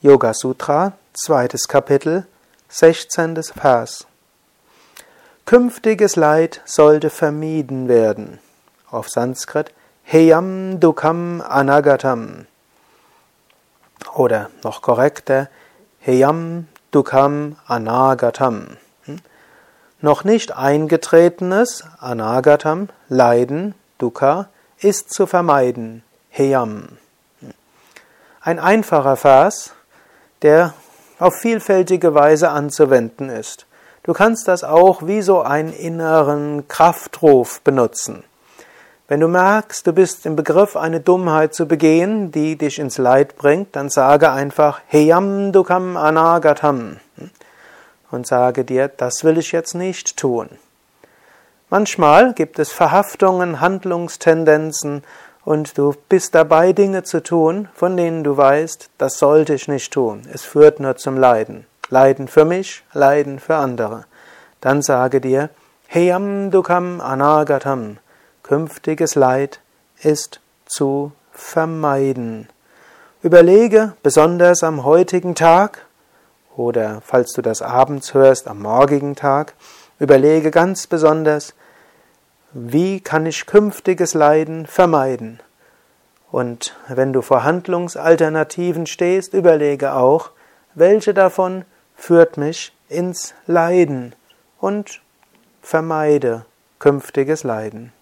Yoga Sutra, zweites Kapitel, 16. Vers. Künftiges Leid sollte vermieden werden. Auf Sanskrit Heyam Dukam Anagatam. Oder noch korrekter Heyam Dukam Anagatam. Hm? Noch nicht eingetretenes Anagatam, Leiden, Dukkha, ist zu vermeiden. Heyam. Hm? Ein einfacher Vers, der auf vielfältige Weise anzuwenden ist. Du kannst das auch wie so einen inneren Kraftruf benutzen. Wenn du merkst, du bist im Begriff, eine Dummheit zu begehen, die dich ins Leid bringt, dann sage einfach Heyam dukam anagatam und sage dir, das will ich jetzt nicht tun. Manchmal gibt es Verhaftungen, Handlungstendenzen und du bist dabei, Dinge zu tun, von denen du weißt, das sollte ich nicht tun. Es führt nur zum Leiden. Leiden für mich, Leiden für andere. Dann sage dir, Heyam dukam anagatam. Künftiges Leid ist zu vermeiden. Überlege besonders am heutigen Tag oder falls du das abends hörst, am morgigen Tag, überlege ganz besonders, wie kann ich künftiges Leiden vermeiden? Und wenn du vor Handlungsalternativen stehst, überlege auch, welche davon führt mich ins Leiden und vermeide künftiges Leiden.